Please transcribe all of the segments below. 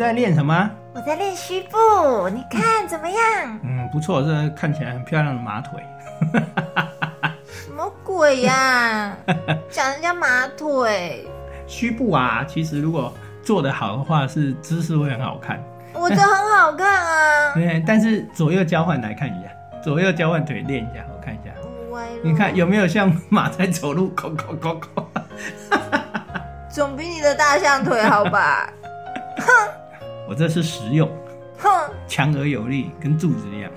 在练什么？我在练虚步，你看怎么样？嗯，不错，这看起来很漂亮的马腿。什么鬼呀、讲人家马腿，虚步啊，其实如果做得好的话，是姿势会很好看。我的很好看啊。对，但是左右交换来看一下，左右交换腿练一下，我看一下。你看有没有像马在走路？总比你的大象腿好吧？我这是实用，哼，强而有力，跟柱子一样。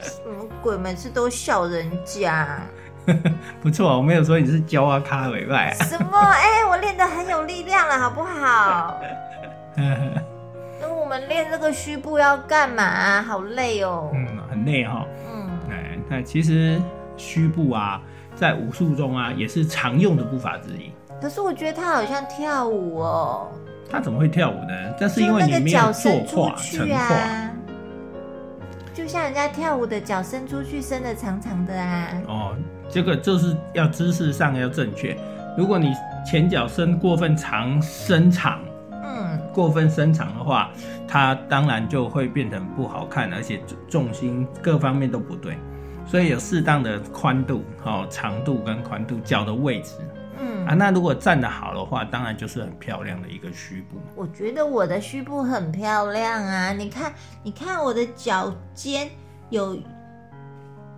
什么鬼？每次都笑人家。不错，我没有说你是教啊咖尾巴。什么？哎、我练得很有力量了，好不好？那我们练这个虚步要干嘛？好累哦。嗯，很累哈、嗯，哎，那其实虚步啊，在武术中啊，也是常用的步法之一。可是我觉得他好像跳舞哦。他怎么会跳舞呢？这是因就为你没有那个脚坐伸出胯、成去胯。啊，就像人家跳舞的脚伸出去，伸的长长的啊。哦，这个就是要姿势上要正确。如果你前脚伸过分长、伸长、嗯，过分伸长的话，它当然就会变成不好看，而且重心各方面都不对。所以有适当的宽度、哦长度跟宽度，脚的位置嗯啊。那如果站得好的话，当然就是很漂亮的一个虚步。我觉得我的虚步很漂亮啊！你看，你看我的脚尖有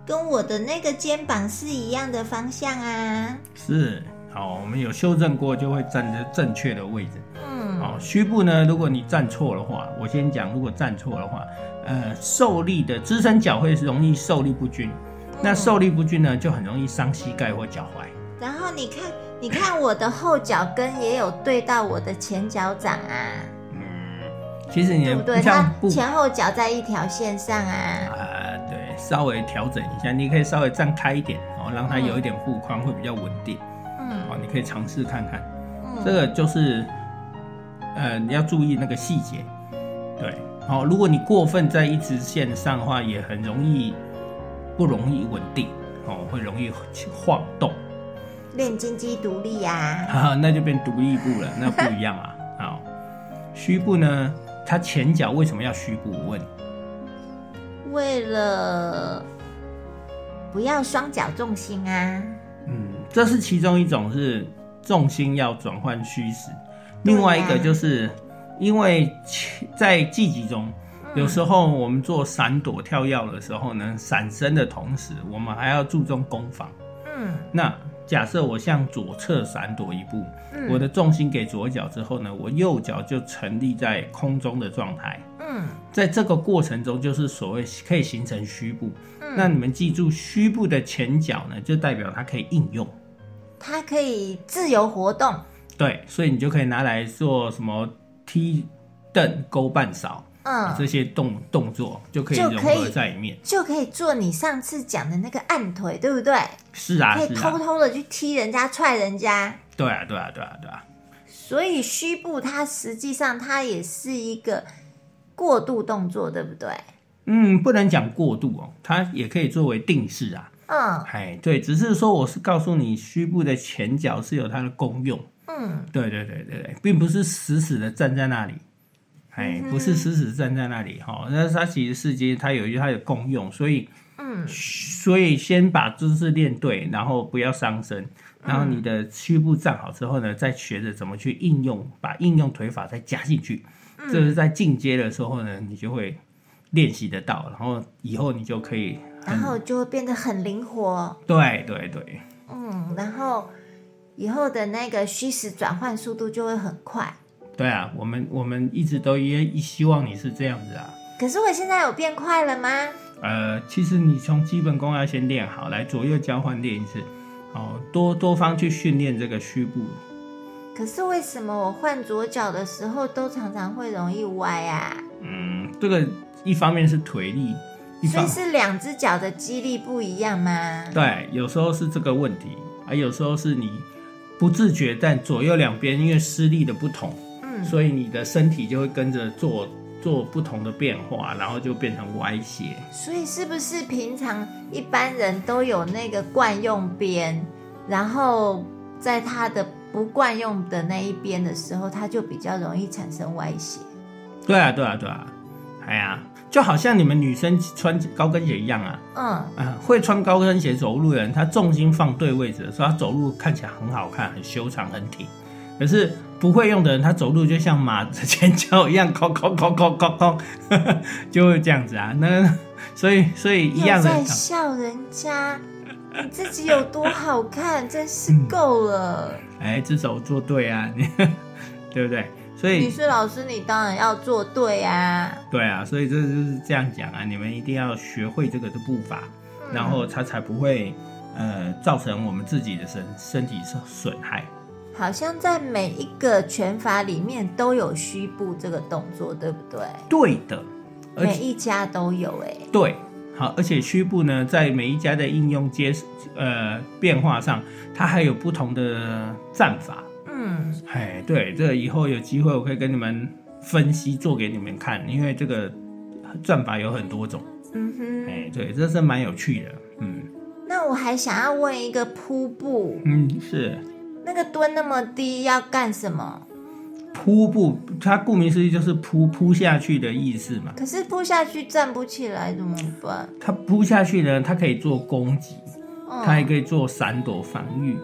跟我的那个肩膀是一样的方向啊。是，好，我们有修正过，就会站在正确的位置。嗯，好，虚步呢，如果你站错的话，我先讲，如果站错的话，呃，受力的支撑脚会容易受力不均，那受力不均呢，就很容易伤膝盖或脚踝。然后你看，你看我的后脚跟也有对到我的前脚掌啊，嗯，其实你不对？它前后脚在一条线上啊。啊、对，稍微调整一下，你可以稍微站开一点哦，让它有一点步宽，会比较稳定嗯哦。你可以尝试看看，嗯这个就是呃，你要注意那个细节。对，好、如果你过分在一直线上的话，也很容易不容易稳定哦，会容易晃动。练金鸡独立呀、哈、那就变独立步了，那不一样啊。好，虚步呢，它前脚为什么要虚步？我问你。为了不要双脚重心啊。嗯，这是其中一种是重心要转换虚实，另外一个就是因为在技击中，有时候我们做闪躲跳跃的时候呢，闪身的同时，我们还要注重攻防。嗯那假设我向左侧闪躲一步，嗯我的重心给左脚之后呢，我右脚就成立在空中的状态。嗯在这个过程中，就是所谓可以形成虚步。嗯，那你们记住，虚步的前脚呢，就代表它可以应用。它可以自由活动。对，所以你就可以拿来做什么踢、蹬、勾半扫嗯，这些动动作，就可以融就可以合在里面。就可以做你上次讲的那个按腿，对不对？是啊，可以偷偷的去踢人家、踹人家。对啊，对啊，对啊，对啊，所以虚步它实际上它也是一个过渡动作，对不对？嗯，不能讲过度哦，它也可以作为定式啊。嗯哎，对，只是说我是告诉你，虚步的前脚是有它的功用。嗯对对对对对，并不是死死的站在那里，哎，不是死死站在那里哈，那它其实是其实它有它的功用，所以嗯所以先把姿势练对，然后不要伤身，然后你的虚步站好之后呢，再学着怎么去应用，把应用腿法再加进去，这是在进阶的时候呢，你就会练习得到，然后以后你就可以然后就会变得很灵活。对对对，嗯，然后以后的那个虚实转换速度就会很快。对啊，我们我们一直都也希望你是这样子啊。可是我现在有变快了吗？呃，其实你从基本功要先练好，来左右交换练一次，哦，多多方去训练这个虚步。可是为什么我换左脚的时候都常常会容易歪啊？嗯，这个一方面是腿力，一方所以是两只脚的肌力不一样吗？对，有时候是这个问题，啊，有时候是你不自觉，但左右两边因为施力的不同，嗯，所以你的身体就会跟着做做不同的变化，然后就变成歪斜。所以是不是平常一般人都有那个惯用边，然后在他的不惯用的那一边的时候，他就比较容易产生歪斜？对啊，对啊，对啊，哎呀，就好像你们女生穿高跟鞋一样啊。嗯，啊，会穿高跟鞋走路的人，他重心放对位置的时候，他走路看起来很好看，很修长，很挺。可是不会用的人，他走路就像马的前脚一样，哐哐哐哐哐哐，就会这样子啊。那所以所以一样的，笑人家，你自己有多好看，真是够了。哎，至少我做对啊，你 对不对？所以你是老师，你当然要做对啊。对啊，所以这就是这样讲啊，你们一定要学会这个的步伐，然后他才不会呃造成我们自己的身身体受损害。好像在每一个拳法里面都有虚步这个动作，对不对？对的，每一家都有哎、对，好，而且虚步呢，在每一家的应用接呃变化上，它还有不同的战法。嗯，哎，对，这个以后有机会我可以跟你们分析做给你们看，因为这个战法有很多种。嗯哼。哎，对，这是蛮有趣的。嗯那我还想要问一个瀑布，嗯，是那个蹲那么低要干什么？瀑布，它顾名思义就是扑扑下去的意思嘛。可是扑下去站不起来怎么办？它扑下去呢，它可以做攻击，它也嗯，可以做闪躲防御，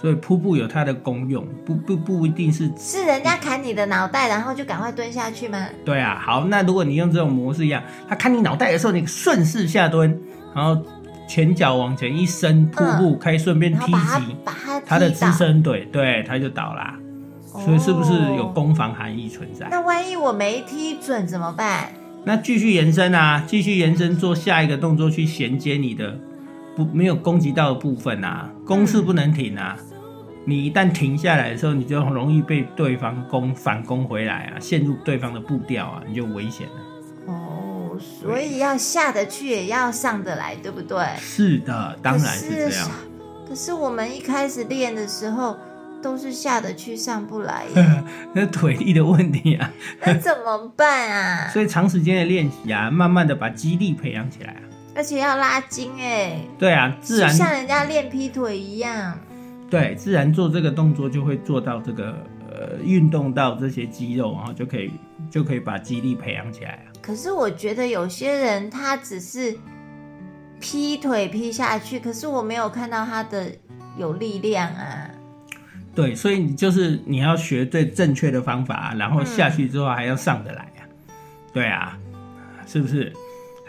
所以瀑布有它的功用，不不不一定是是人家砍你的脑袋，然后就赶快蹲下去吗？对啊，好，那如果你用这种模式一样，他砍你脑袋的时候，你顺势下蹲，然后前脚往前一伸，瀑布可以顺便踢击把他他的支撑腿，对，它就倒啦。所以是不是有哦？攻防含义存在？那万一我没踢准怎么办？那继续延伸啊，继续延伸做下一个动作去衔接你的不没有攻击到的部分啊，攻势不能停啊。你一旦停下来的时候，你就很容易被对方攻反攻回来啊，陷入对方的步调啊，你就危险了。哦，所以要下得去也要上得来，对不对？是的，当然是这样。可是我们一开始练的时候都是下得去上不来耶，那腿力的问题啊，那怎么办啊？所以长时间的练习啊，慢慢的把肌力培养起来啊。而且要拉筋哎，对啊，自然像人家练劈腿一样。对自然做这个动作就会做到这个呃运动到这些肌肉，然后就可以就可以把肌力培养起来啊。可是我觉得有些人他只是劈腿劈下去，可是我没有看到他的有力量啊。对，所以你就是你要学最正确的方法、然后下去之后还要上得来啊。对啊，是不是？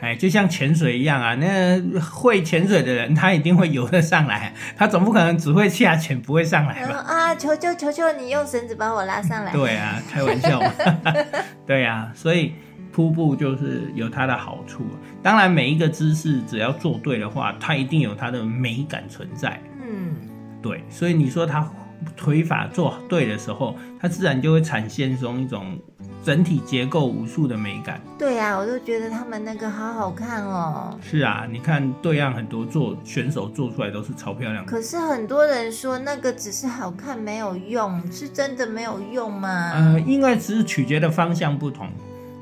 哎，就像潜水一样啊，那会潜水的人他一定会游得上来，他总不可能只会下潜不会上来吧？啊，求求求求你用绳子把我拉上来。对啊，开玩笑嘛。对啊，所以瀑布就是有它的好处。当然，每一个姿势只要做对的话，它一定有它的美感存在。嗯，对，所以你说它腿法做对的时候，它自然就会产现出一种整体结构武术的美感。对啊，我都觉得他们那个好好看哦。是啊，你看对岸很多做选手做出来都是超漂亮的。可是很多人说那个只是好看没有用，是真的没有用吗？呃，因为只是取决的方向不同。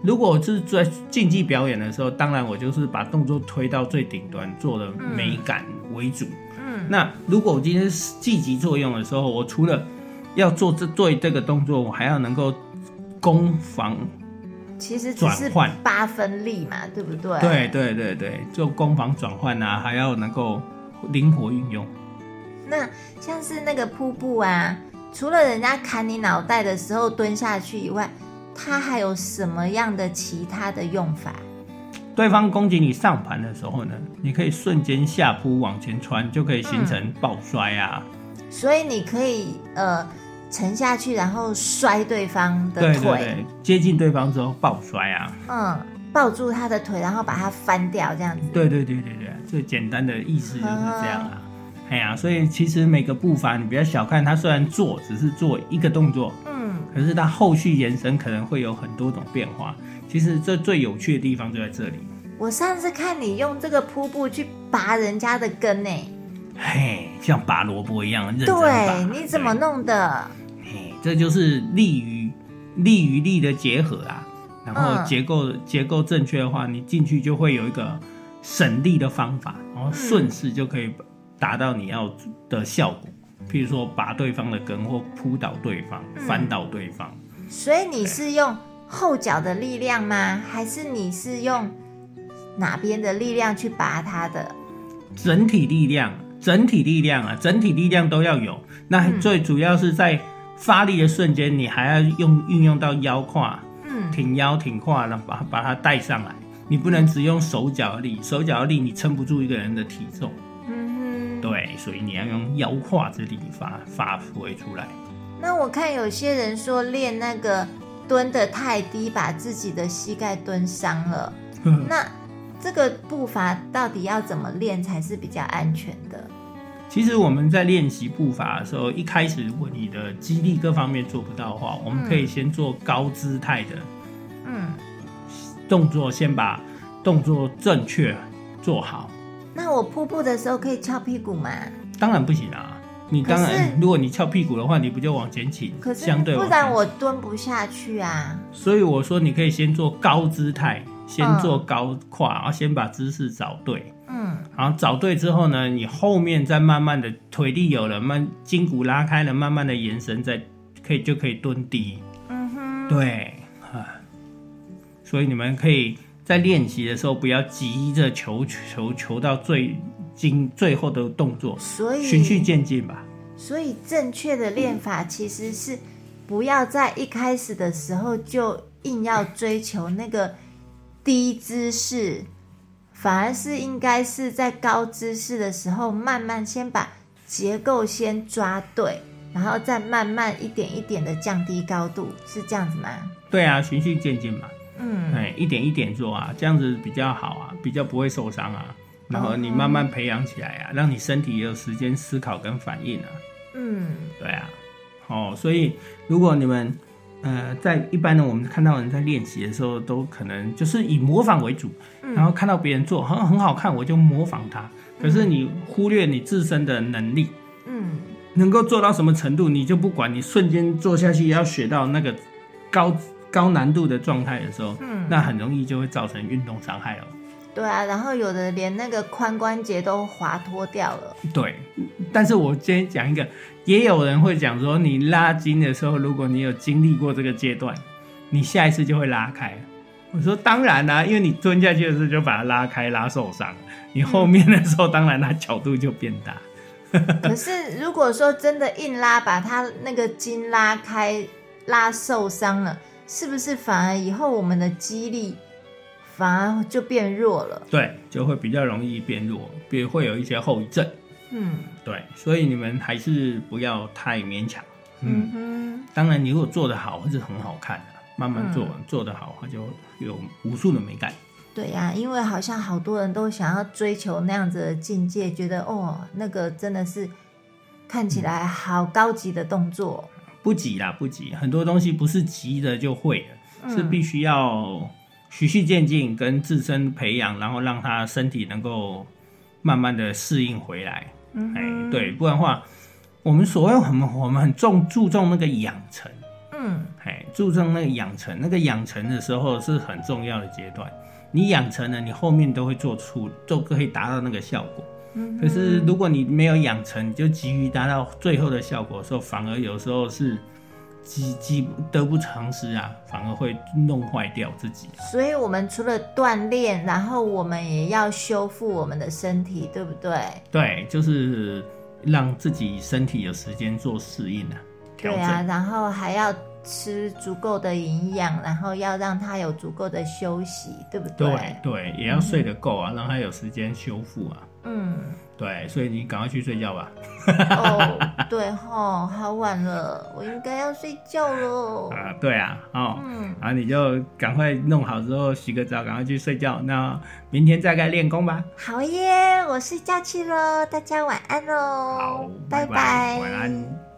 如果我是在竞技表演的时候，当然我就是把动作推到最顶端，做的美感为主。嗯，那如果我今天是积极作用的时候，我除了要做这做这个动作，我还要能够攻防。其实只是转换八分力嘛，对不对？对。对对对，做攻防转换啊，还要能够灵活运用。那像是那个瀑布啊，除了人家砍你脑袋的时候蹲下去以外，它还有什么样的其他的用法？对方攻击你上盘的时候呢，你可以瞬间下扑往前穿，就可以形成抱摔啊。所以你可以呃沉下去，然后摔对方的腿，对对，接近对方之后抱摔啊。嗯，抱住他的腿，然后把他翻掉，这样子。对对对对对，最简单的意思就是这样啊。哎呀，所以其实每个步伐你不要小看，它虽然做只是做一个动作，嗯，可是它后续延伸可能会有很多种变化。其实这最有趣的地方就在这里。我上次看你用这个瀑布去拔人家的根呢，嘿，像拔萝卜一样认真拔。对，你怎么？弄的？嘿，这就是力与力与力的结合啊。然后嗯结构、结构正确的话，你进去就会有一个省力的方法，然后顺势就可以达到你要的效果。譬如说拔对方的根，或扑倒对方、翻倒对方。所以你是用后脚的力量吗？还是你是用哪边的力量去拔他的？整体力量，整体力量啊，整体力量都要有。那嗯最主要是在发力的瞬间，你还要用运用到腰胯，嗯，挺腰挺胯，然后把把它带上来。你不能只用手脚的力，手脚的力你撑不住一个人的体重。对，所以你要用腰胯之力发发挥出来。那我看有些人说练那个蹲的太低，把自己的膝盖蹲伤了。那这个步伐到底要怎么练才是比较安全的？其实我们在练习步伐的时候，一开始如果你的肌力各方面做不到的话，我们可以先做高姿态的嗯，动作，先把动作正确做好。那我瀑布的时候可以翘屁股吗？当然不行啊！你当然，如果你翘屁股的话，你不就往前倾？可是相对不然我蹲不下去啊。所以我说你可以先做高姿态，先嗯做高胯，然后先把姿势找对。嗯然后找对之后呢，你后面再慢慢的腿力有了，慢筋骨拉开了，慢慢的延伸，再可以就可以蹲低。嗯哼，对啊，所以你们可以在练习的时候不要急着求求求到最精最后的动作，所以循序渐进吧。所以正确的练法其实是不要在一开始的时候就硬要追求那个低姿势，反而是应该是在高姿势的时候，慢慢先把结构先抓对，然后再慢慢一点一点的降低高度，是这样子吗？对啊，循序渐进嘛，嗯，哎，一点一点做啊，这样子比较好啊，比较不会受伤啊。然后你慢慢培养起来啊，让你身体也有时间思考跟反应啊。嗯对啊，哦，所以如果你们呃在一般的我们看到人在练习的时候，都可能就是以模仿为主，然后看到别人做很很好看，我就模仿他。可是你忽略你自身的能力，嗯，能够做到什么程度，你就不管，你瞬间做下去要学到那个高高难度的状态的时候，嗯那很容易就会造成运动伤害了。对啊，然后有的连那个髋关节都滑脱掉了。对，但是我今天讲一个，也有人会讲说，你拉筋的时候，如果你有经历过这个阶段，你下一次就会拉开。我说当然啦、因为你蹲下去的时候就把它拉开，拉受伤，你后面的时候当然它角度就变大。可是如果说真的硬拉，把它那个筋拉开、拉受伤了，是不是反而以后我们的肌力反而就变弱了？对，就会比较容易变弱，比如会有一些后遗症。嗯对，所以你们还是不要太勉强。嗯哼，当然，你如果做得好，是很好看的。慢慢做，嗯做得好，它就有无数的美感。对呀、因为好像好多人都想要追求那样子的境界，觉得哦，那个真的是看起来好高级的动作。不急啦，不急，很多东西不是急的就会的，嗯是必须要循序渐进，跟自身培养，然后让他身体能够慢慢的适应回来。嗯哎、对，不然的话，我们所谓我们我们很重注重那个养成，嗯哎，注重那个养成，那个养成的时候是很重要的阶段。你养成了，你后面都会做出，都可以达到那个效果。嗯可是如果你没有养成，你就急于达到最后的效果的时候，反而有时候是急急得不偿失啊，反而会弄坏掉自己。所以我们除了锻炼，然后我们也要修复我们的身体，对不对？对，就是让自己身体有时间做适应啊。对啊，然后还要吃足够的营养，然后要让他有足够的休息，对不对？对对，也要睡得够啊，让他有时间修复啊。嗯，对，所以你赶快去睡觉吧。哦，对哦，好晚了，我应该要睡觉喽。啊，对啊，哦，嗯，然后你就赶快弄好之后洗个澡，赶快去睡觉。那明天再该练功吧。好耶，我睡觉去喽，大家晚安喽。好，拜拜，晚安。